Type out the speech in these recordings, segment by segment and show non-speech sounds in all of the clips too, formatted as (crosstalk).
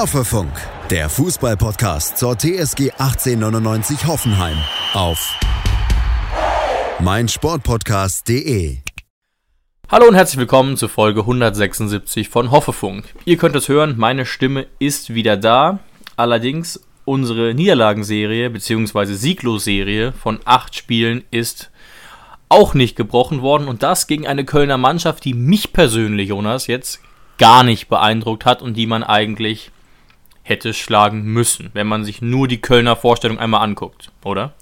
Hoffefunk, der Fußballpodcast zur TSG 1899 Hoffenheim auf meinsportpodcast.de. Hallo und herzlich willkommen zur Folge 176 von Hoffefunk. Ihr könnt es hören, meine Stimme ist wieder da. Allerdings unsere Niederlagenserie bzw. Sieglosserie von acht Spielen ist auch nicht gebrochen worden und das gegen eine Kölner Mannschaft, die mich persönlich, Jonas, jetzt gar nicht beeindruckt hat und die man eigentlich hätte schlagen müssen, wenn man sich nur die Kölner Vorstellung einmal anguckt, oder?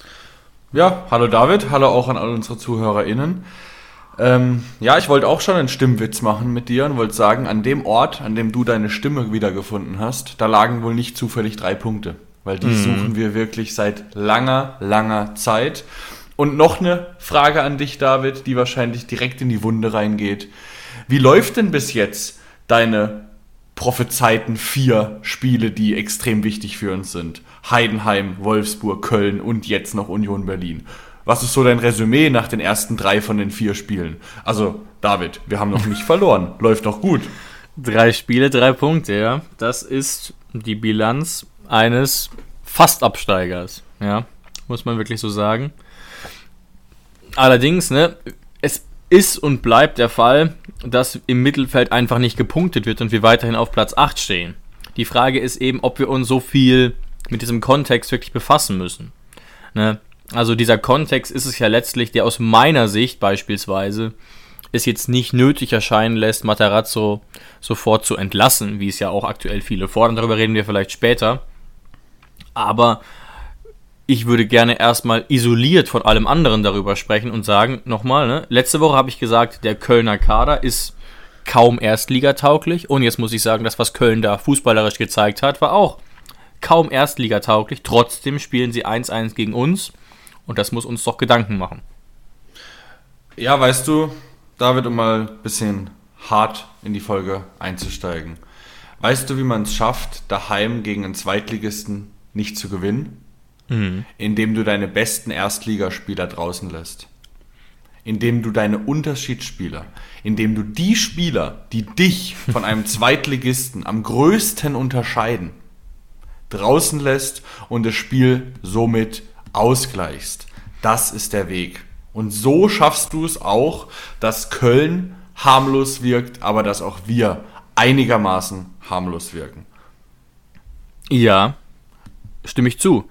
Ja, hallo David, hallo auch an all unsere ZuhörerInnen. Ähm, ja, ich wollte auch schon einen Stimmwitz machen mit dir und wollte sagen, an dem Ort, an dem du deine Stimme wiedergefunden hast, da lagen wohl nicht zufällig drei Punkte, weil die mhm. suchen wir wirklich seit langer, langer Zeit. Und noch eine Frage an dich, David, die wahrscheinlich direkt in die Wunde reingeht. Wie läuft denn bis jetzt deine prophezeiten vier Spiele, die extrem wichtig für uns sind. Heidenheim, Wolfsburg, Köln und jetzt noch Union Berlin. Was ist so dein Resümee nach den ersten drei von den vier Spielen? Also, David, wir haben noch nicht (laughs) verloren. Läuft doch gut. Drei Spiele, drei Punkte, ja. Das ist die Bilanz eines Fastabsteigers, ja. Muss man wirklich so sagen. Allerdings, ne, es ist und bleibt der Fall, dass im Mittelfeld einfach nicht gepunktet wird und wir weiterhin auf Platz 8 stehen. Die Frage ist eben, ob wir uns so viel mit diesem Kontext wirklich befassen müssen. Ne? Also dieser Kontext ist es ja letztlich, der aus meiner Sicht beispielsweise es jetzt nicht nötig erscheinen lässt, Matarazzo sofort zu entlassen, wie es ja auch aktuell viele fordern. Darüber reden wir vielleicht später. Aber ich würde gerne erstmal isoliert von allem anderen darüber sprechen und sagen, nochmal, ne, letzte Woche habe ich gesagt, der Kölner Kader ist kaum erstligatauglich und jetzt muss ich sagen, das, was Köln da fußballerisch gezeigt hat, war auch kaum erstligatauglich. Trotzdem spielen sie 1-1 gegen uns und das muss uns doch Gedanken machen. Ja, weißt du, David, um mal ein bisschen hart in die Folge einzusteigen. Weißt du, wie man es schafft, daheim gegen einen Zweitligisten nicht zu gewinnen? Mhm. indem du deine besten Erstligaspieler draußen lässt. Indem du deine Unterschiedsspieler, indem du die Spieler, die dich von einem (laughs) Zweitligisten am größten unterscheiden, draußen lässt und das Spiel somit ausgleichst. Das ist der Weg. Und so schaffst du es auch, dass Köln harmlos wirkt, aber dass auch wir einigermaßen harmlos wirken. Ja, stimme ich zu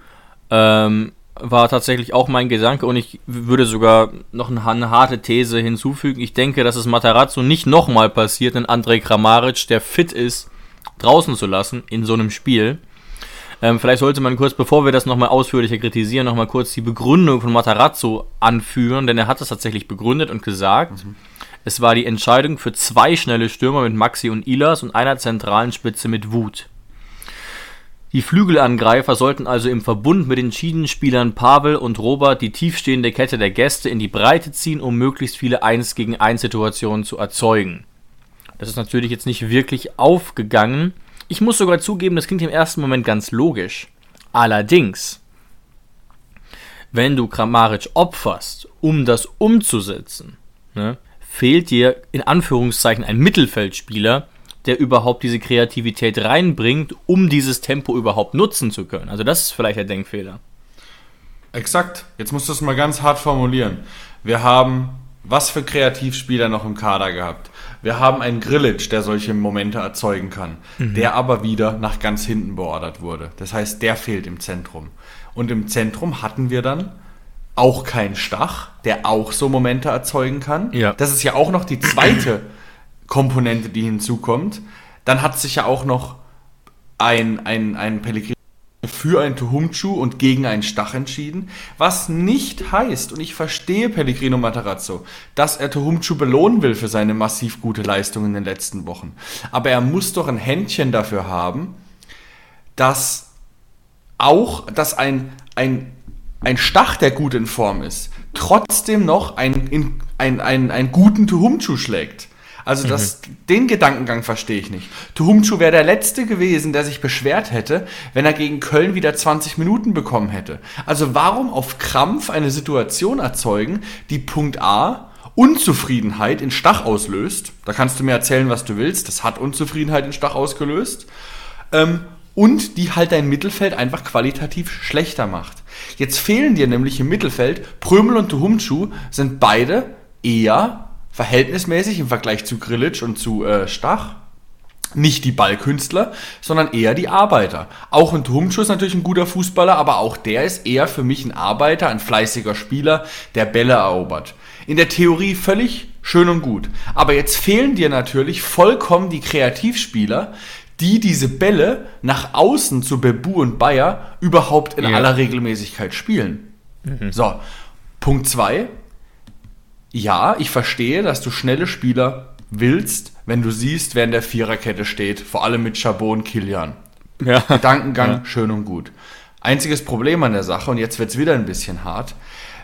ähm, war tatsächlich auch mein Gedanke und ich würde sogar noch eine harte These hinzufügen. Ich denke, dass es Matarazzo nicht nochmal passiert, einen Andrej Kramaric, der fit ist, draußen zu lassen in so einem Spiel. Ähm, vielleicht sollte man kurz, bevor wir das nochmal ausführlicher kritisieren, nochmal kurz die Begründung von Matarazzo anführen, denn er hat das tatsächlich begründet und gesagt, mhm. es war die Entscheidung für zwei schnelle Stürmer mit Maxi und Ilas und einer zentralen Spitze mit Wut. Die Flügelangreifer sollten also im Verbund mit den Schienenspielern Pavel und Robert die tiefstehende Kette der Gäste in die Breite ziehen, um möglichst viele 1 gegen 1 Situationen zu erzeugen. Das ist natürlich jetzt nicht wirklich aufgegangen. Ich muss sogar zugeben, das klingt im ersten Moment ganz logisch. Allerdings, wenn du Kramaric opferst, um das umzusetzen, ne, fehlt dir in Anführungszeichen ein Mittelfeldspieler, der überhaupt diese Kreativität reinbringt, um dieses Tempo überhaupt nutzen zu können. Also das ist vielleicht der Denkfehler. Exakt. Jetzt musst du es mal ganz hart formulieren. Wir haben was für Kreativspieler noch im Kader gehabt. Wir haben einen Grillitsch, der solche Momente erzeugen kann, mhm. der aber wieder nach ganz hinten beordert wurde. Das heißt, der fehlt im Zentrum. Und im Zentrum hatten wir dann auch keinen Stach, der auch so Momente erzeugen kann. Ja. Das ist ja auch noch die zweite (clears throat) Komponente, die hinzukommt. Dann hat sich ja auch noch ein, ein, ein Pellegrino für ein Tuhumchu und gegen einen Stach entschieden, was nicht heißt, und ich verstehe Pellegrino Matarazzo, dass er Tuhumchu belohnen will für seine massiv gute Leistung in den letzten Wochen. Aber er muss doch ein Händchen dafür haben, dass auch, dass ein, ein, ein Stach, der gut in Form ist, trotzdem noch einen, einen, einen, einen guten Tuhumchu schlägt. Also das, mhm. den Gedankengang verstehe ich nicht. Tuhumchu wäre der Letzte gewesen, der sich beschwert hätte, wenn er gegen Köln wieder 20 Minuten bekommen hätte. Also warum auf Krampf eine Situation erzeugen, die Punkt A Unzufriedenheit in Stach auslöst? Da kannst du mir erzählen, was du willst. Das hat Unzufriedenheit in Stach ausgelöst. Ähm, und die halt dein Mittelfeld einfach qualitativ schlechter macht. Jetzt fehlen dir nämlich im Mittelfeld, Prömel und Tuhumchu sind beide eher verhältnismäßig im Vergleich zu Grillitsch und zu äh, Stach nicht die Ballkünstler, sondern eher die Arbeiter. Auch ein Tuhumschuh ist natürlich ein guter Fußballer, aber auch der ist eher für mich ein Arbeiter, ein fleißiger Spieler, der Bälle erobert. In der Theorie völlig schön und gut. Aber jetzt fehlen dir natürlich vollkommen die Kreativspieler, die diese Bälle nach außen zu Bebu und Bayer überhaupt in ja. aller Regelmäßigkeit spielen. Mhm. So, Punkt zwei. Ja, ich verstehe, dass du schnelle Spieler willst, wenn du siehst, wer in der Viererkette steht, vor allem mit Chabot und Kilian. Ja. Gedankengang, ja. schön und gut. Einziges Problem an der Sache, und jetzt wird es wieder ein bisschen hart,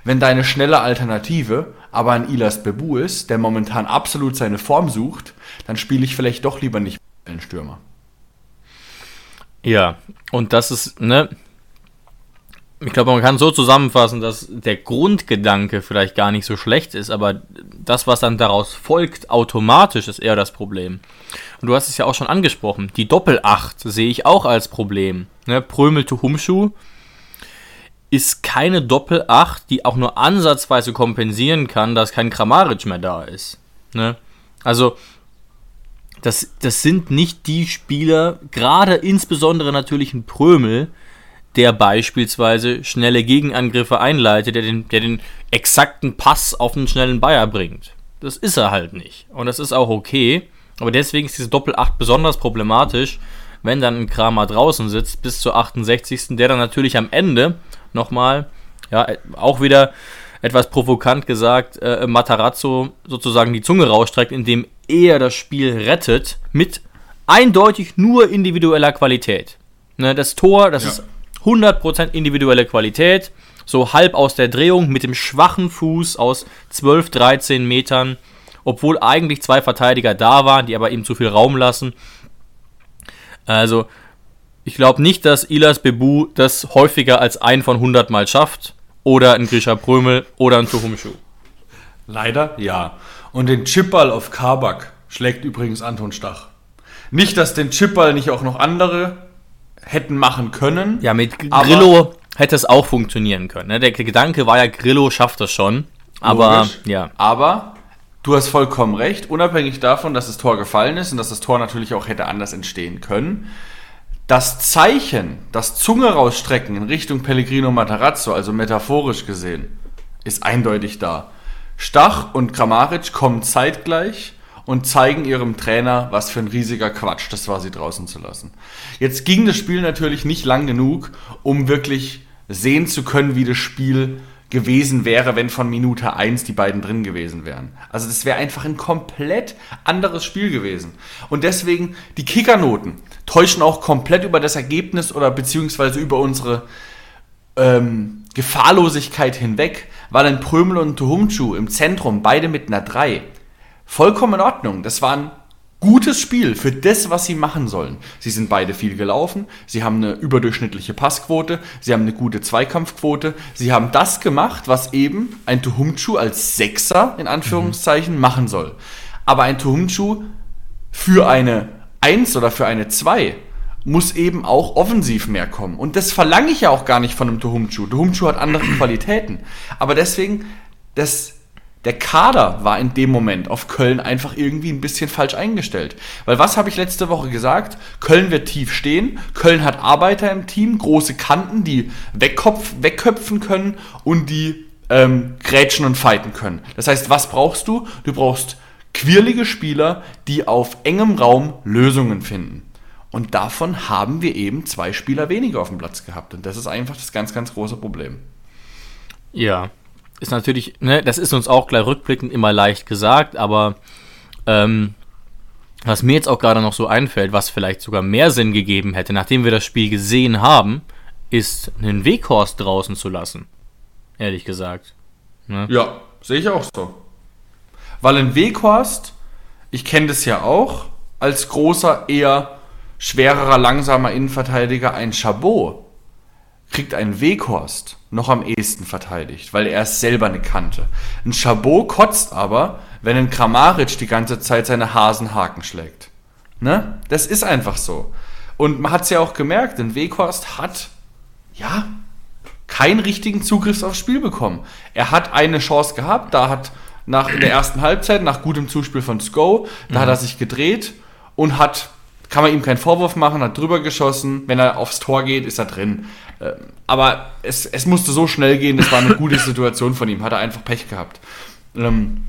wenn deine schnelle Alternative aber ein Ilas Bebu ist, der momentan absolut seine Form sucht, dann spiele ich vielleicht doch lieber nicht einen Stürmer. Ja, und das ist, ne, ich glaube, man kann so zusammenfassen, dass der Grundgedanke vielleicht gar nicht so schlecht ist, aber das, was dann daraus folgt, automatisch ist eher das Problem. Und du hast es ja auch schon angesprochen, die Doppelacht sehe ich auch als Problem. Ne? Prömel to Humschuh ist keine Doppelacht, die auch nur ansatzweise kompensieren kann, dass kein Kramaric mehr da ist. Ne? Also, das, das sind nicht die Spieler, gerade insbesondere natürlich ein Prömel, der beispielsweise schnelle Gegenangriffe einleitet, der den, der den exakten Pass auf einen schnellen Bayer bringt. Das ist er halt nicht. Und das ist auch okay. Aber deswegen ist diese Doppel-8 besonders problematisch, wenn dann ein Kramer draußen sitzt bis zur 68. Der dann natürlich am Ende nochmal, ja, auch wieder etwas provokant gesagt, äh, Matarazzo sozusagen die Zunge rausstreckt, indem er das Spiel rettet mit eindeutig nur individueller Qualität. Ne, das Tor, das ja. ist 100% individuelle Qualität, so halb aus der Drehung mit dem schwachen Fuß aus 12, 13 Metern, obwohl eigentlich zwei Verteidiger da waren, die aber ihm zu viel Raum lassen. Also, ich glaube nicht, dass Ilas Bebu das häufiger als ein von 100 Mal schafft. Oder ein Grisha Prömel oder ein Tuhumschuh. Leider ja. Und den Chipball auf Kabak schlägt übrigens Anton Stach. Nicht, dass den Chipball nicht auch noch andere hätten machen können. Ja, mit Grillo hätte es auch funktionieren können. Ne? Der Gedanke war ja, Grillo schafft das schon. Aber logisch, ja. Aber du hast vollkommen recht, unabhängig davon, dass das Tor gefallen ist und dass das Tor natürlich auch hätte anders entstehen können. Das Zeichen, das Zunge rausstrecken in Richtung Pellegrino Matarazzo, also metaphorisch gesehen, ist eindeutig da. Stach und Kramaric kommen zeitgleich und zeigen ihrem Trainer, was für ein riesiger Quatsch das war, sie draußen zu lassen. Jetzt ging das Spiel natürlich nicht lang genug, um wirklich sehen zu können, wie das Spiel gewesen wäre, wenn von Minute 1 die beiden drin gewesen wären. Also das wäre einfach ein komplett anderes Spiel gewesen. Und deswegen, die Kickernoten täuschen auch komplett über das Ergebnis oder beziehungsweise über unsere ähm, Gefahrlosigkeit hinweg, weil ein Prömel und Tuhumchu im Zentrum beide mit einer 3 vollkommen in Ordnung. Das war ein gutes Spiel für das, was sie machen sollen. Sie sind beide viel gelaufen, sie haben eine überdurchschnittliche Passquote, sie haben eine gute Zweikampfquote, sie haben das gemacht, was eben ein Tuhumchu als Sechser in Anführungszeichen mhm. machen soll. Aber ein Tuhumchu für eine 1 oder für eine 2 muss eben auch offensiv mehr kommen. Und das verlange ich ja auch gar nicht von einem Tuhumchu. Tuhumchu hat andere (clears throat) Qualitäten. Aber deswegen, das der Kader war in dem Moment auf Köln einfach irgendwie ein bisschen falsch eingestellt. Weil was habe ich letzte Woche gesagt? Köln wird tief stehen, Köln hat Arbeiter im Team, große Kanten, die wegkopf, wegköpfen können und die ähm, grätschen und fighten können. Das heißt, was brauchst du? Du brauchst quirlige Spieler, die auf engem Raum Lösungen finden. Und davon haben wir eben zwei Spieler weniger auf dem Platz gehabt. Und das ist einfach das ganz, ganz große Problem. Ja, ist natürlich, ne, das ist uns auch gleich rückblickend immer leicht gesagt, aber ähm, was mir jetzt auch gerade noch so einfällt, was vielleicht sogar mehr Sinn gegeben hätte, nachdem wir das Spiel gesehen haben, ist einen Weghorst draußen zu lassen. Ehrlich gesagt. Ne? Ja, sehe ich auch so. Weil ein Weghorst, ich kenne das ja auch, als großer, eher schwererer, langsamer Innenverteidiger ein Chabot kriegt ein Weghorst noch am ehesten verteidigt, weil er ist selber eine Kante. Ein Chabot kotzt aber, wenn ein Kramaric die ganze Zeit seine Hasenhaken schlägt. Ne? Das ist einfach so. Und man hat es ja auch gemerkt, denn Weghorst hat, ja, keinen richtigen Zugriff aufs Spiel bekommen. Er hat eine Chance gehabt, da hat nach in der ersten Halbzeit, nach gutem Zuspiel von Sko, da mhm. hat er sich gedreht und hat, kann man ihm keinen Vorwurf machen, hat drüber geschossen. Wenn er aufs Tor geht, ist er drin. Ähm, aber es, es musste so schnell gehen, das war eine gute (laughs) Situation von ihm, hat er einfach Pech gehabt. Ähm,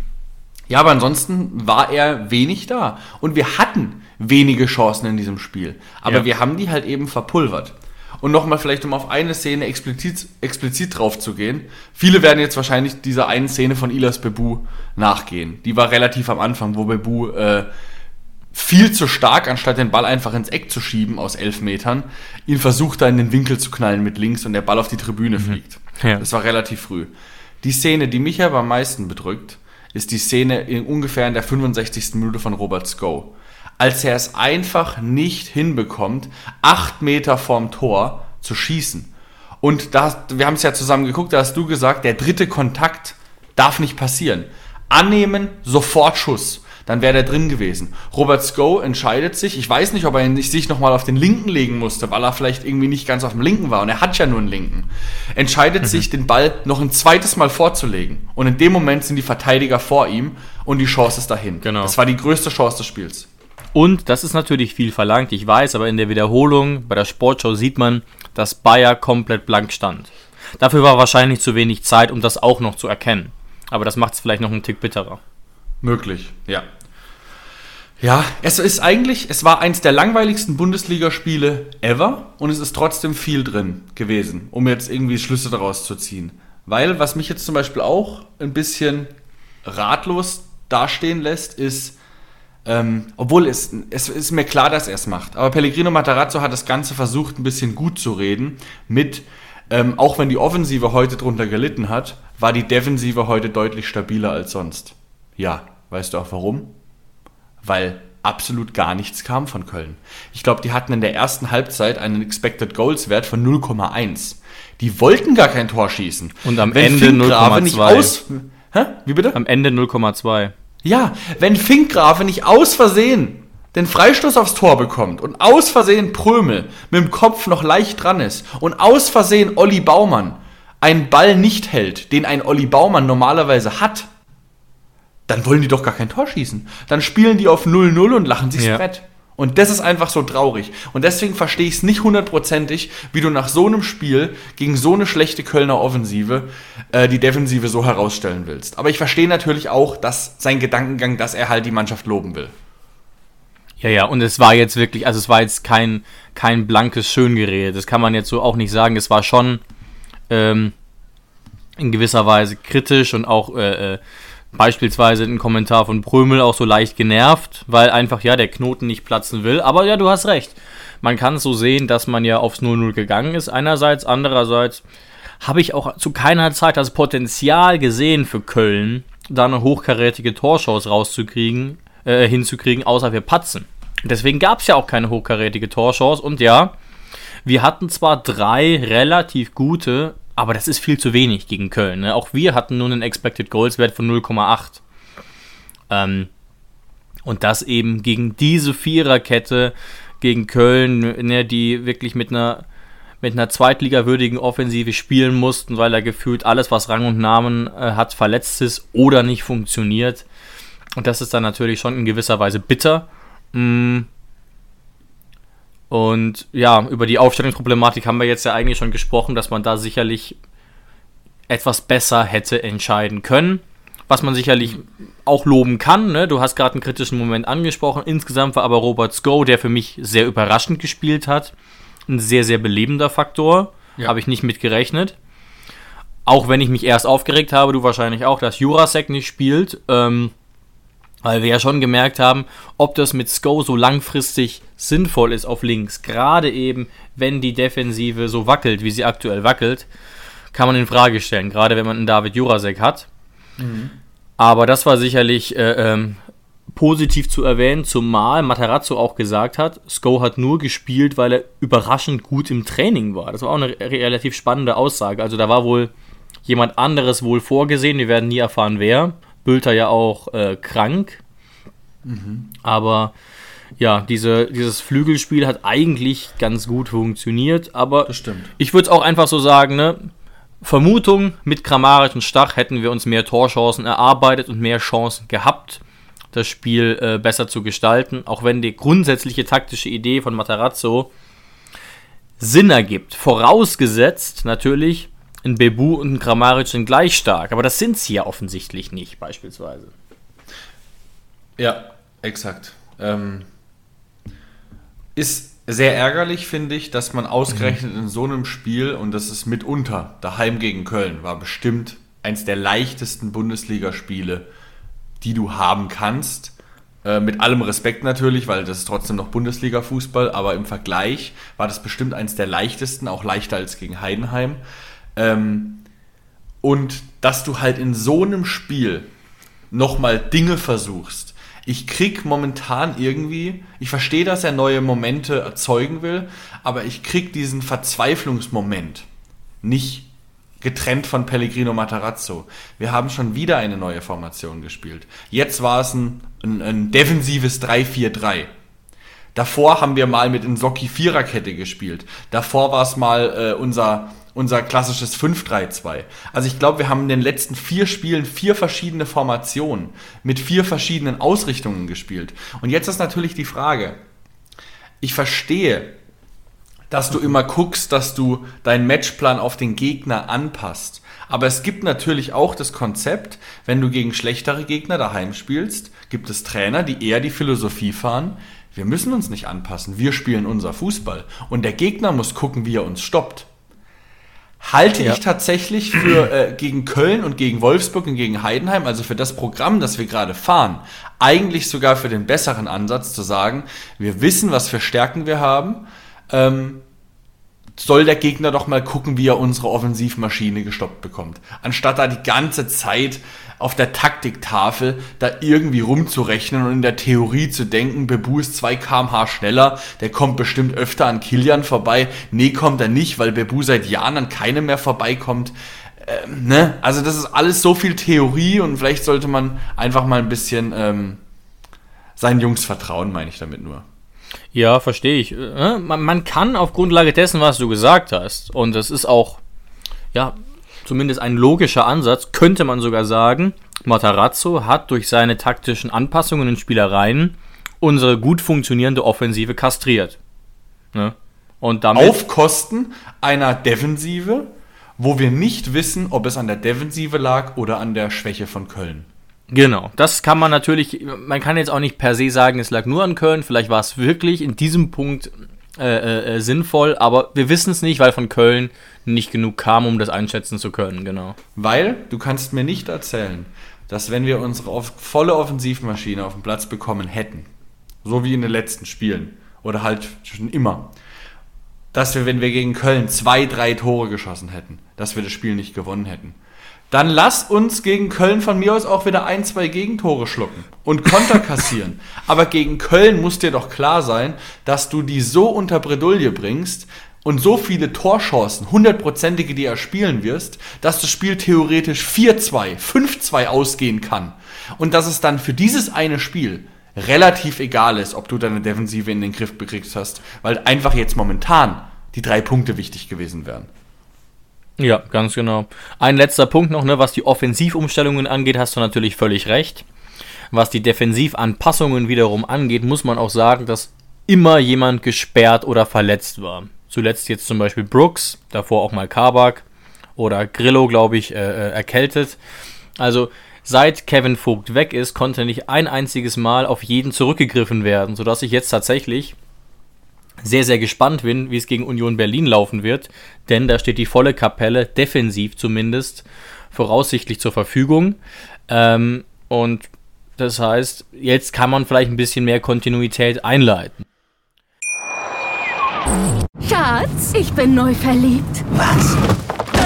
ja, aber ansonsten war er wenig da. Und wir hatten wenige Chancen in diesem Spiel. Aber ja. wir haben die halt eben verpulvert. Und nochmal vielleicht, um auf eine Szene explizit, explizit drauf zu gehen. Viele werden jetzt wahrscheinlich dieser einen Szene von Ilas Bebu nachgehen. Die war relativ am Anfang, wo Bebu äh, viel zu stark, anstatt den Ball einfach ins Eck zu schieben aus elf Metern, ihn versucht da in den Winkel zu knallen mit links und der Ball auf die Tribüne mhm. fliegt. Ja. Das war relativ früh. Die Szene, die mich aber am meisten bedrückt, ist die Szene in ungefähr in der 65. Minute von Robert Sko als er es einfach nicht hinbekommt, acht Meter vorm Tor zu schießen. Und da, wir haben es ja zusammen geguckt, da hast du gesagt, der dritte Kontakt darf nicht passieren. Annehmen, sofort Schuss. Dann wäre der drin gewesen. Robert Sko entscheidet sich, ich weiß nicht, ob er sich nochmal auf den linken legen musste, weil er vielleicht irgendwie nicht ganz auf dem linken war und er hat ja nur einen linken. Entscheidet mhm. sich, den Ball noch ein zweites Mal vorzulegen. Und in dem Moment sind die Verteidiger vor ihm und die Chance ist dahin. Genau. Das war die größte Chance des Spiels. Und das ist natürlich viel verlangt, ich weiß, aber in der Wiederholung bei der Sportschau sieht man, dass Bayer komplett blank stand. Dafür war wahrscheinlich zu wenig Zeit, um das auch noch zu erkennen. Aber das macht es vielleicht noch einen Tick bitterer. Möglich, ja. Ja, es ist eigentlich, es war eins der langweiligsten Bundesligaspiele ever und es ist trotzdem viel drin gewesen, um jetzt irgendwie Schlüsse daraus zu ziehen. Weil, was mich jetzt zum Beispiel auch ein bisschen ratlos dastehen lässt, ist, ähm, obwohl es, es ist mir klar, dass er es macht. Aber Pellegrino Matarazzo hat das Ganze versucht, ein bisschen gut zu reden. Mit, ähm, auch wenn die Offensive heute drunter gelitten hat, war die Defensive heute deutlich stabiler als sonst. Ja, weißt du auch warum? Weil absolut gar nichts kam von Köln. Ich glaube, die hatten in der ersten Halbzeit einen Expected Goals Wert von 0,1. Die wollten gar kein Tor schießen. Und am Wenn Ende 0,2. Hä? Wie bitte? Am Ende 0,2. Ja, wenn Finkgrafe nicht aus Versehen den Freistoß aufs Tor bekommt und aus Versehen Prömel mit dem Kopf noch leicht dran ist und aus Versehen Olli Baumann einen Ball nicht hält, den ein Olli Baumann normalerweise hat, dann wollen die doch gar kein Tor schießen. Dann spielen die auf 0-0 und lachen sich's ja. Brett. Und das ist einfach so traurig. Und deswegen verstehe ich es nicht hundertprozentig, wie du nach so einem Spiel gegen so eine schlechte Kölner Offensive äh, die Defensive so herausstellen willst. Aber ich verstehe natürlich auch, dass sein Gedankengang, dass er halt die Mannschaft loben will. Ja, ja, und es war jetzt wirklich, also es war jetzt kein, kein blankes Schöngerede. Das kann man jetzt so auch nicht sagen. Es war schon ähm, in gewisser Weise kritisch und auch äh, äh beispielsweise ein Kommentar von Prömel auch so leicht genervt, weil einfach ja der Knoten nicht platzen will. Aber ja, du hast recht. Man kann es so sehen, dass man ja aufs 0-0 gegangen ist. Einerseits, andererseits habe ich auch zu keiner Zeit das Potenzial gesehen für Köln, da eine hochkarätige Torschance rauszukriegen, äh, hinzukriegen, außer wir patzen. Deswegen gab es ja auch keine hochkarätige Torchance und ja, wir hatten zwar drei relativ gute, aber das ist viel zu wenig gegen Köln. Ne? Auch wir hatten nur einen Expected Goals Wert von 0,8. Ähm, und das eben gegen diese Viererkette gegen Köln, ne, die wirklich mit einer mit einer zweitligawürdigen Offensive spielen mussten, weil er gefühlt alles, was Rang und Namen äh, hat, verletzt ist oder nicht funktioniert. Und das ist dann natürlich schon in gewisser Weise bitter. Mm, und ja, über die Aufstellungsproblematik haben wir jetzt ja eigentlich schon gesprochen, dass man da sicherlich etwas besser hätte entscheiden können. Was man sicherlich auch loben kann. Ne? Du hast gerade einen kritischen Moment angesprochen. Insgesamt war aber Robert Sko, der für mich sehr überraschend gespielt hat, ein sehr, sehr belebender Faktor. Ja. Habe ich nicht mit gerechnet. Auch wenn ich mich erst aufgeregt habe, du wahrscheinlich auch, dass Jurasek nicht spielt. Ähm, weil wir ja schon gemerkt haben, ob das mit Sko so langfristig sinnvoll ist auf links. Gerade eben, wenn die Defensive so wackelt, wie sie aktuell wackelt, kann man in Frage stellen. Gerade wenn man einen David Jurasek hat. Mhm. Aber das war sicherlich äh, ähm, positiv zu erwähnen, zumal Matarazzo auch gesagt hat, Sko hat nur gespielt, weil er überraschend gut im Training war. Das war auch eine relativ spannende Aussage. Also da war wohl jemand anderes wohl vorgesehen, wir werden nie erfahren, wer. Bülter ja auch äh, krank. Mhm. Aber ja, diese, dieses Flügelspiel hat eigentlich ganz gut funktioniert, aber ich würde es auch einfach so sagen, ne? Vermutung, mit Grammarisch und Stach hätten wir uns mehr Torchancen erarbeitet und mehr Chancen gehabt, das Spiel äh, besser zu gestalten, auch wenn die grundsätzliche taktische Idee von Matarazzo Sinn ergibt. Vorausgesetzt natürlich, ein Bebu und ein Grammaric sind gleich stark, aber das sind sie ja offensichtlich nicht, beispielsweise. Ja, exakt. Ähm, ist sehr ärgerlich, finde ich, dass man ausgerechnet in so einem Spiel, und das ist mitunter daheim gegen Köln, war bestimmt eins der leichtesten Bundesligaspiele, die du haben kannst. Äh, mit allem Respekt natürlich, weil das ist trotzdem noch Bundesliga-Fußball, aber im Vergleich war das bestimmt eins der leichtesten, auch leichter als gegen Heidenheim. Ähm, und dass du halt in so einem Spiel nochmal Dinge versuchst. Ich krieg momentan irgendwie, ich verstehe, dass er neue Momente erzeugen will, aber ich krieg diesen Verzweiflungsmoment nicht getrennt von Pellegrino Matarazzo. Wir haben schon wieder eine neue Formation gespielt. Jetzt war es ein, ein, ein defensives 3-4-3. Davor haben wir mal mit Insocki Viererkette gespielt. Davor war es mal äh, unser, unser klassisches 5-3-2. Also ich glaube, wir haben in den letzten vier Spielen vier verschiedene Formationen mit vier verschiedenen Ausrichtungen gespielt. Und jetzt ist natürlich die Frage, ich verstehe, dass du immer guckst, dass du deinen Matchplan auf den Gegner anpasst. Aber es gibt natürlich auch das Konzept, wenn du gegen schlechtere Gegner daheim spielst, gibt es Trainer, die eher die Philosophie fahren, wir müssen uns nicht anpassen, wir spielen unser Fußball. Und der Gegner muss gucken, wie er uns stoppt. Halte Ja. ich tatsächlich für äh, gegen Köln und gegen Wolfsburg und gegen Heidenheim, also für das Programm, das wir gerade fahren, eigentlich sogar für den besseren Ansatz zu sagen, wir wissen, was für Stärken wir haben, ähm, soll der Gegner doch mal gucken, wie er unsere Offensivmaschine gestoppt bekommt. Anstatt da die ganze Zeit auf der Taktiktafel da irgendwie rumzurechnen und in der Theorie zu denken, Bebu ist 2 kmh schneller, der kommt bestimmt öfter an Kilian vorbei. Nee, kommt er nicht, weil Bebu seit Jahren an keinem mehr vorbeikommt. Ähm, ne? Also das ist alles so viel Theorie und vielleicht sollte man einfach mal ein bisschen ähm, seinen Jungs vertrauen, meine ich damit nur. Ja, verstehe ich. Äh, Man, kann auf Grundlage dessen, was du gesagt hast, und das ist auch, ja, zumindest ein logischer Ansatz, könnte man sogar sagen, Matarazzo hat durch seine taktischen Anpassungen und Spielereien unsere gut funktionierende Offensive kastriert. Ne? Und damit. auf Kosten einer Defensive, wo wir nicht wissen, ob es an der Defensive lag oder an der Schwäche von Köln. Genau, das kann man natürlich, man kann jetzt auch nicht per se sagen, es lag nur an Köln, vielleicht war es wirklich in diesem Punkt äh, äh, sinnvoll, aber wir wissen es nicht, weil von Köln nicht genug kam, um das einschätzen zu können, genau. Weil du kannst mir nicht erzählen, dass wenn wir unsere volle Offensivmaschine auf den Platz bekommen hätten, so wie in den letzten Spielen oder halt schon immer, dass wir, wenn wir gegen Köln zwei, drei Tore geschossen hätten, dass wir das Spiel nicht gewonnen hätten. Dann lass uns gegen Köln von mir aus auch wieder ein, zwei Gegentore schlucken und Konter (laughs) kassieren. Aber gegen Köln muss dir doch klar sein, dass du die so unter Bredouille bringst und so viele Torchancen, hundertprozentige, die er spielen wirst, dass das Spiel theoretisch 4-2, 5-2 ausgehen kann. Und dass es dann für dieses eine Spiel relativ egal ist, ob du deine Defensive in den Griff bekriegt hast, weil einfach jetzt momentan die drei Punkte wichtig gewesen wären. Ja, ganz genau. Ein letzter Punkt noch, ne, was die Offensivumstellungen angeht, hast du natürlich völlig recht. Was die Defensivanpassungen wiederum angeht, muss man auch sagen, dass immer jemand gesperrt oder verletzt war. Zuletzt jetzt zum Beispiel Brooks, davor auch mal Kabak oder Grillo, glaube ich, äh, äh, erkältet. Also seit Kevin Vogt weg ist, konnte nicht ein einziges Mal auf jeden zurückgegriffen werden, sodass ich jetzt tatsächlich sehr, sehr gespannt bin, wie es gegen Union Berlin laufen wird, denn da steht die volle Kapelle, defensiv zumindest, voraussichtlich zur Verfügung. Ähm, und das heißt, jetzt kann man vielleicht ein bisschen mehr Kontinuität einleiten. Schatz, ich bin neu verliebt. Was?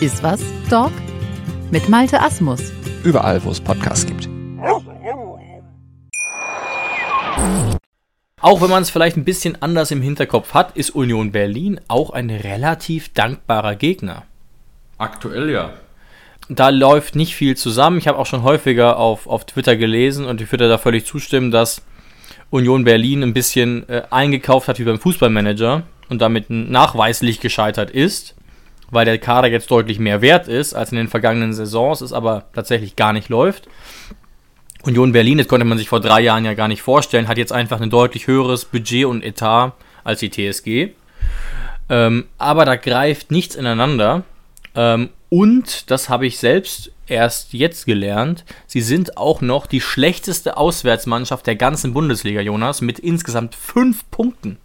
Iswas Dog mit Malte Asmus. Überall, wo es Podcasts gibt. Auch wenn man es vielleicht ein bisschen anders im Hinterkopf hat, ist Union Berlin auch ein relativ dankbarer Gegner. Aktuell ja. Da läuft nicht viel zusammen. Ich habe auch schon häufiger auf, auf Twitter gelesen und ich würde da völlig zustimmen, dass Union Berlin ein bisschen äh, eingekauft hat wie beim Fußballmanager und damit nachweislich gescheitert ist, weil der Kader jetzt deutlich mehr wert ist als in den vergangenen Saisons, es aber tatsächlich gar nicht läuft. Union Berlin, das konnte man sich vor drei Jahren ja gar nicht vorstellen, hat jetzt einfach ein deutlich höheres Budget und Etat als die TSG. Ähm, aber da greift nichts ineinander. Ähm, und, das habe ich selbst erst jetzt gelernt, sie sind auch noch die schlechteste Auswärtsmannschaft der ganzen Bundesliga, Jonas, mit insgesamt fünf Punkten.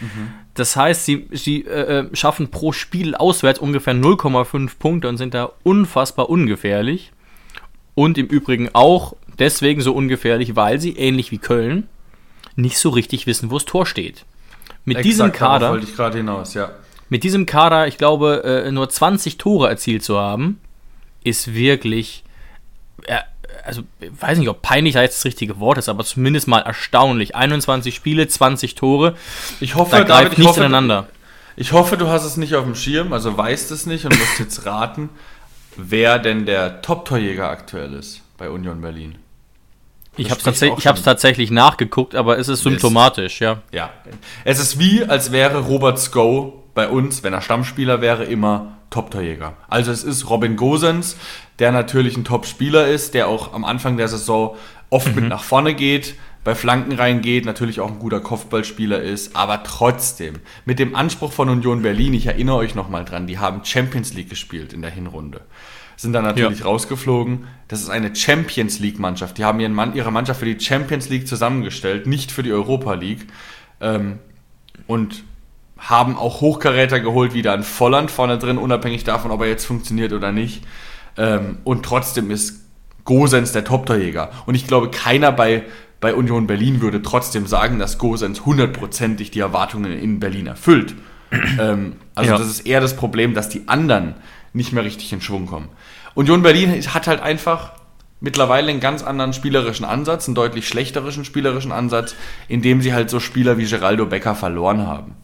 Mhm. Das heißt, sie, sie äh, äh schaffen pro Spiel auswärts ungefähr 0,5 Punkte und sind da unfassbar ungefährlich. Und im Übrigen auch deswegen so ungefährlich, weil sie, ähnlich wie Köln, nicht so richtig wissen, wo das Tor steht. Mit Exakt, diesem Kader. wollte ich gerade hinaus, ja. Mit diesem Kader, ich glaube, äh, nur 20 Tore erzielt zu haben, ist wirklich. Also, ich weiß nicht, ob peinlich da jetzt das richtige Wort ist, aber zumindest mal erstaunlich. 21 Spiele, 20 Tore. Ich hoffe, da greift David, nichts hoffe, ineinander. Ich hoffe, du hast es nicht auf dem Schirm, also weißt es nicht und musst jetzt raten, wer denn der Top-Torjäger aktuell ist bei Union Berlin. Ich habe es tatsächlich nachgeguckt, aber es ist symptomatisch, ja. Ja. Es ist wie, als wäre Robert Sko bei uns, wenn er Stammspieler wäre, immer Top-Torjäger. Also es ist Robin Gosens, der natürlich ein Top-Spieler ist, der auch am Anfang der Saison oft mhm. mit nach vorne geht, bei Flanken reingeht, natürlich auch ein guter Kopfballspieler ist, aber trotzdem mit dem Anspruch von Union Berlin, ich erinnere euch nochmal dran, die haben Champions League gespielt in der Hinrunde sind dann natürlich ja. rausgeflogen. Das ist eine Champions League-Mannschaft. Die haben ihren Mann, ihre Mannschaft für die Champions League zusammengestellt, nicht für die Europa League. Ähm, und haben auch Hochkaräter geholt, wie da ein Volland vorne drin, unabhängig davon, ob er jetzt funktioniert oder nicht. Ähm, und trotzdem ist Gosens der Top-Torjäger. Und ich glaube, keiner bei, bei Union Berlin würde trotzdem sagen, dass Gosens hundertprozentig die Erwartungen in Berlin erfüllt. (clears throat) ähm, also ja. das ist eher das Problem, dass die anderen nicht mehr richtig in Schwung kommen. Union Berlin hat halt einfach mittlerweile einen ganz anderen spielerischen Ansatz, einen deutlich schlechterischen spielerischen Ansatz, indem sie halt so Spieler wie Geraldo Becker verloren haben.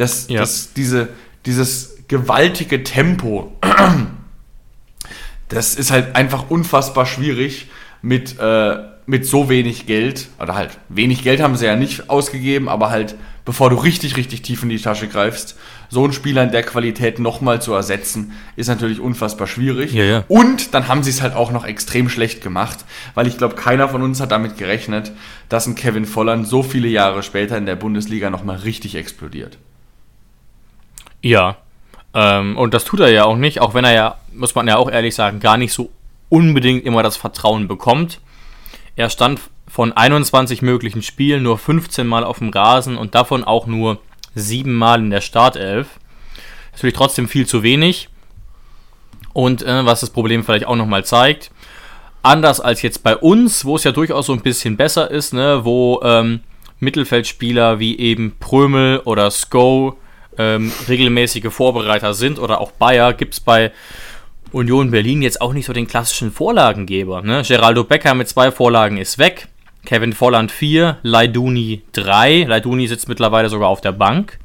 Das, ja. das, diese, dieses gewaltige Tempo, (clears throat) das ist halt einfach unfassbar schwierig mit, äh, mit so wenig Geld, oder halt wenig Geld haben sie ja nicht ausgegeben, aber halt bevor du richtig, richtig tief in die Tasche greifst, so einen Spieler in der Qualität nochmal zu ersetzen, ist natürlich unfassbar schwierig. Ja, ja. Und dann haben sie es halt auch noch extrem schlecht gemacht, weil ich glaube, keiner von uns hat damit gerechnet, dass ein Kevin Volland so viele Jahre später in der Bundesliga nochmal richtig explodiert. Ja, ähm, und das tut er ja auch nicht, auch wenn er ja, muss man ja auch ehrlich sagen, gar nicht so unbedingt immer das Vertrauen bekommt. Er stand von 21 möglichen Spielen nur 15 Mal auf dem Rasen und davon auch nur 7 Mal in der Startelf. Natürlich trotzdem viel zu wenig. Und äh, was das Problem vielleicht auch nochmal zeigt, anders als jetzt bei uns, wo es ja durchaus so ein bisschen besser ist, ne, wo ähm, Mittelfeldspieler wie eben Prömel oder Sko ähm, regelmäßige Vorbereiter sind oder auch Bayer, gibt es bei Union Berlin jetzt auch nicht so den klassischen Vorlagengeber. Ne? Geraldo Becker mit zwei Vorlagen ist weg. Kevin Volland 4, Leiduni 3. Leiduni sitzt mittlerweile sogar auf der Bank.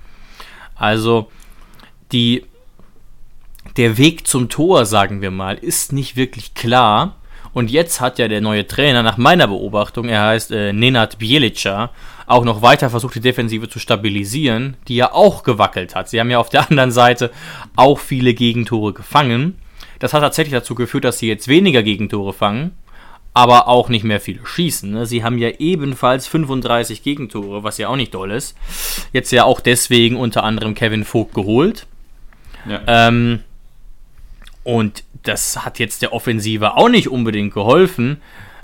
Also die, der Weg zum Tor, sagen wir mal, ist nicht wirklich klar. Und jetzt hat ja der neue Trainer, nach meiner Beobachtung, er heißt äh, Nenad Bielica, auch noch weiter versucht, die Defensive zu stabilisieren, die ja auch gewackelt hat. Sie haben ja auf der (laughs) anderen Seite auch viele Gegentore gefangen. Das hat tatsächlich dazu geführt, dass sie jetzt weniger Gegentore fangen aber auch nicht mehr viele schießen. Ne? Sie haben ja ebenfalls 35 Gegentore, was ja auch nicht doll ist. Jetzt ja auch deswegen unter anderem Kevin Vogt geholt. Ja. Ähm, und das hat jetzt der Offensive auch nicht unbedingt geholfen,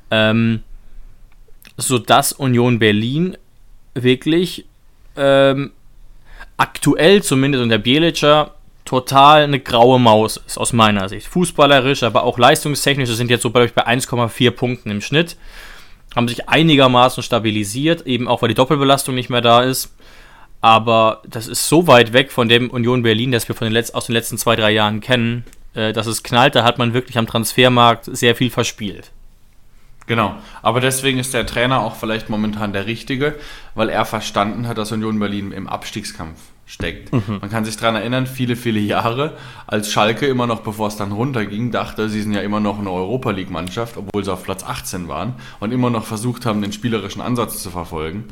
ähm, sodass Union Berlin wirklich ähm, aktuell zumindest unter Bielicer total eine graue Maus ist, aus meiner Sicht. Fußballerisch, aber auch leistungstechnisch, das sind jetzt so bei, bei 1,4 Punkten im Schnitt. haben sich einigermaßen stabilisiert, eben auch weil die Doppelbelastung nicht mehr da ist. Aber das ist so weit weg von dem Union Berlin, das wir von den Letz aus den letzten zwei, drei Jahren kennen, äh, dass es knallt. Da hat man wirklich am Transfermarkt sehr viel verspielt. Genau, aber deswegen ist der Trainer auch vielleicht momentan der Richtige, weil er verstanden hat, dass Union Berlin im Abstiegskampf steckt. Mhm. Man kann sich daran erinnern, viele, viele Jahre, als Schalke immer noch, bevor es dann runterging, dachte, sie sind ja immer noch eine Europa League-Mannschaft, obwohl sie auf Platz 18 waren und immer noch versucht haben, den spielerischen Ansatz zu verfolgen.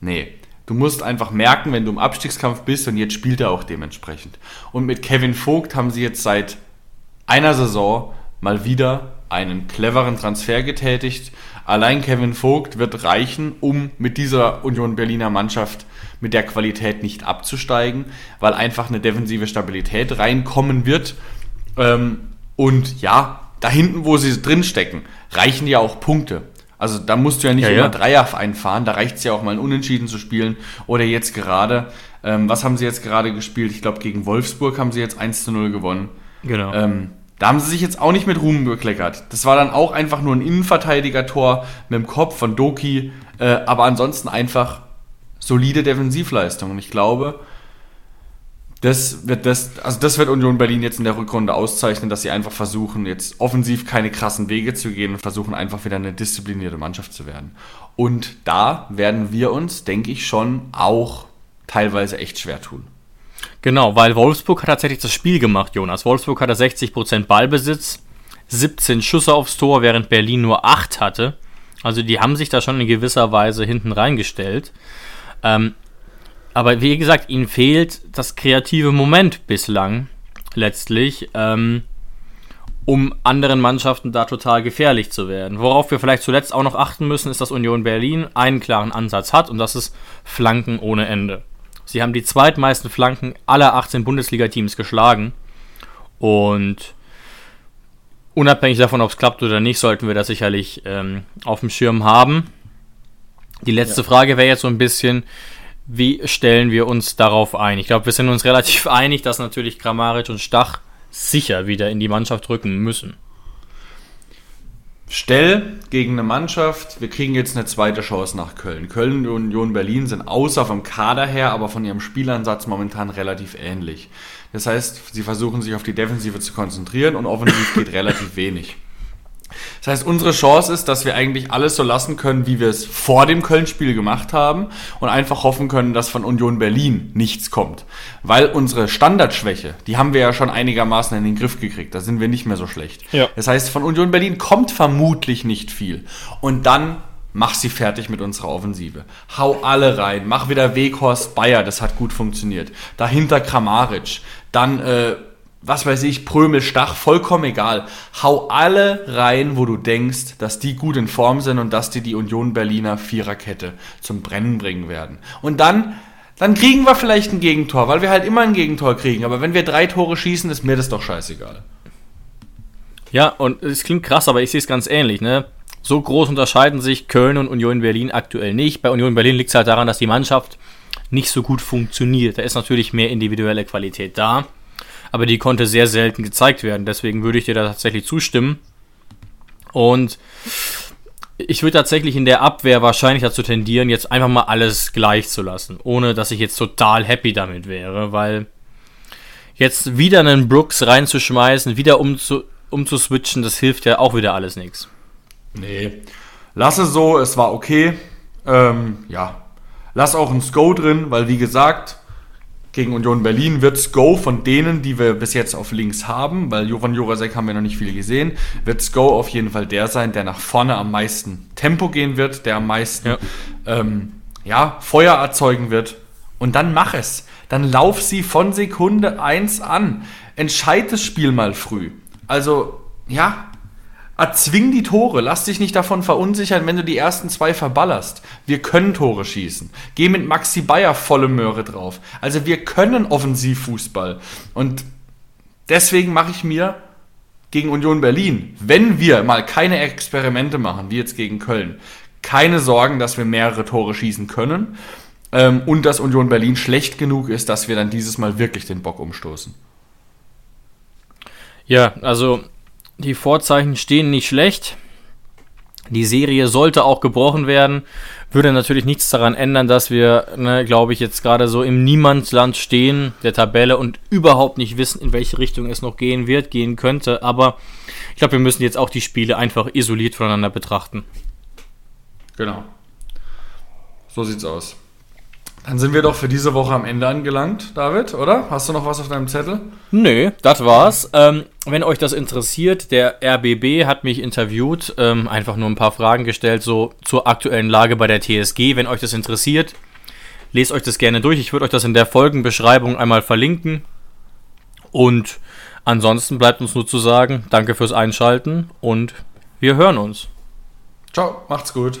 Nee, du musst einfach merken, wenn du im Abstiegskampf bist und jetzt spielt er auch dementsprechend. Und mit Kevin Vogt haben sie jetzt seit einer Saison mal wieder einen cleveren Transfer getätigt. Allein Kevin Vogt wird reichen, um mit dieser Union Berliner Mannschaft mit der Qualität nicht abzusteigen, weil einfach eine defensive Stabilität reinkommen wird. Ähm, und ja, da hinten, wo sie drinstecken, reichen ja auch Punkte. Also da musst du ja nicht ja, immer ja. Dreier einfahren, da reicht es ja auch mal ein Unentschieden zu spielen. Oder jetzt gerade, ähm, was haben sie jetzt gerade gespielt? Ich glaube, gegen Wolfsburg haben sie jetzt 1 zu 0 gewonnen. Genau. Ähm, da haben sie sich jetzt auch nicht mit Ruhm bekleckert. Das war dann auch einfach nur ein Innenverteidiger-Tor mit dem Kopf von Doki, äh, aber ansonsten einfach solide Defensivleistung. Und ich glaube, das wird, das, also das wird Union Berlin jetzt in der Rückrunde auszeichnen, dass sie einfach versuchen, jetzt offensiv keine krassen Wege zu gehen und versuchen einfach wieder eine disziplinierte Mannschaft zu werden. Und da werden wir uns, denke ich, schon auch teilweise echt schwer tun. Genau, weil Wolfsburg hat tatsächlich das Spiel gemacht, Jonas. Wolfsburg hatte 60% Ballbesitz, 17 Schüsse aufs Tor, während Berlin nur 8 hatte. Also die haben sich da schon in gewisser Weise hinten reingestellt. Ähm, aber wie gesagt, ihnen fehlt das kreative Moment bislang letztlich, ähm, um anderen Mannschaften da total gefährlich zu werden. Worauf wir vielleicht zuletzt auch noch achten müssen, ist, dass Union Berlin einen klaren Ansatz hat und das ist Flanken ohne Ende. Sie haben die zweitmeisten Flanken aller 18 Bundesliga-Teams geschlagen. Und unabhängig davon, ob es klappt oder nicht, sollten wir das sicherlich ähm, auf dem Schirm haben. Die letzte ja. Frage wäre jetzt so ein bisschen, wie stellen wir uns darauf ein? Ich glaube, wir sind uns (laughs) relativ einig, dass natürlich Kramaric und Stach sicher wieder in die Mannschaft rücken müssen. Stell gegen eine Mannschaft, wir kriegen jetzt eine zweite Chance nach Köln. Köln und Union Berlin sind außer vom Kader her, aber von ihrem Spielansatz momentan relativ ähnlich. Das heißt, sie versuchen sich auf die Defensive zu konzentrieren und offensiv geht (laughs) relativ wenig. Das heißt, unsere Chance ist, dass wir eigentlich alles so lassen können, wie wir es vor dem Köln-Spiel gemacht haben und einfach hoffen können, dass von Union Berlin nichts kommt. Weil unsere Standardschwäche, die haben wir ja schon einigermaßen in den Griff gekriegt. Da sind wir nicht mehr so schlecht. Ja. Das heißt, von Union Berlin kommt vermutlich nicht viel. Und dann mach sie fertig mit unserer Offensive. Hau alle rein. Mach wieder Weghorst Bayer, das hat gut funktioniert. Dahinter Kramaric. Dann äh, was weiß ich, Prömel, Stach, vollkommen egal. Hau alle rein, wo du denkst, dass die gut in Form sind und dass die die Union Berliner Viererkette zum Brennen bringen werden. Und dann, dann kriegen wir vielleicht ein Gegentor, weil wir halt immer ein Gegentor kriegen. Aber wenn wir drei Tore schießen, ist mir das doch scheißegal. Ja, und es klingt krass, aber ich sehe es ganz ähnlich, ne? So groß unterscheiden sich Köln und Union Berlin aktuell nicht. Bei Union Berlin liegt es halt daran, dass die Mannschaft nicht so gut funktioniert. Da ist natürlich mehr individuelle Qualität da aber die konnte sehr selten gezeigt werden. Deswegen würde ich dir da tatsächlich zustimmen. Und ich würde tatsächlich in der Abwehr wahrscheinlich dazu tendieren, jetzt einfach mal alles gleich zu lassen, ohne dass ich jetzt total happy damit wäre, weil jetzt wieder einen Brooks reinzuschmeißen, wieder umzu, umzuswitchen, das hilft ja auch wieder alles nichts. Nee, lass es so, es war okay. Ähm, ja, lass auch ein Sko drin, weil wie gesagt, gegen Union Berlin wird Go von denen, die wir bis jetzt auf links haben, weil von Jurasek haben wir noch nicht viel gesehen, wird Go auf jeden Fall der sein, der nach vorne am meisten Tempo gehen wird, der am meisten ja. Ähm, ja, Feuer erzeugen wird. Und dann mach es. Dann lauf sie von Sekunde 1 an. Entscheid das Spiel mal früh. Also, ja, Erzwing die Tore, lass dich nicht davon verunsichern, wenn du die ersten zwei verballerst. Wir können Tore schießen. Geh mit Maxi Bayer volle Möhre drauf. Also wir können Offensivfußball. Und deswegen mache ich mir gegen Union Berlin, wenn wir mal keine Experimente machen, wie jetzt gegen Köln, keine Sorgen, dass wir mehrere Tore schießen können ähm, und dass Union Berlin schlecht genug ist, dass wir dann dieses Mal wirklich den Bock umstoßen. Ja, also die Vorzeichen stehen nicht schlecht. Die Serie sollte auch gebrochen werden. Würde natürlich nichts daran ändern, dass wir, ne, glaube ich, jetzt gerade so im Niemandsland stehen, der Tabelle und überhaupt nicht wissen, in welche Richtung es noch gehen wird, gehen könnte. Aber ich glaube, wir müssen jetzt auch die Spiele einfach isoliert voneinander betrachten. Genau. So sieht's aus. Dann sind wir doch für diese Woche am Ende angelangt, David, oder? Hast du noch was auf deinem Zettel? Nö, das war's. Ähm, wenn euch das interessiert, der RBB hat mich interviewt, ähm, einfach nur ein paar Fragen gestellt, so zur aktuellen Lage bei der TSG. Wenn euch das interessiert, lest euch das gerne durch. Ich würde euch das in der Folgenbeschreibung einmal verlinken. Und ansonsten bleibt uns nur zu sagen, danke fürs Einschalten und wir hören uns. Ciao, macht's gut.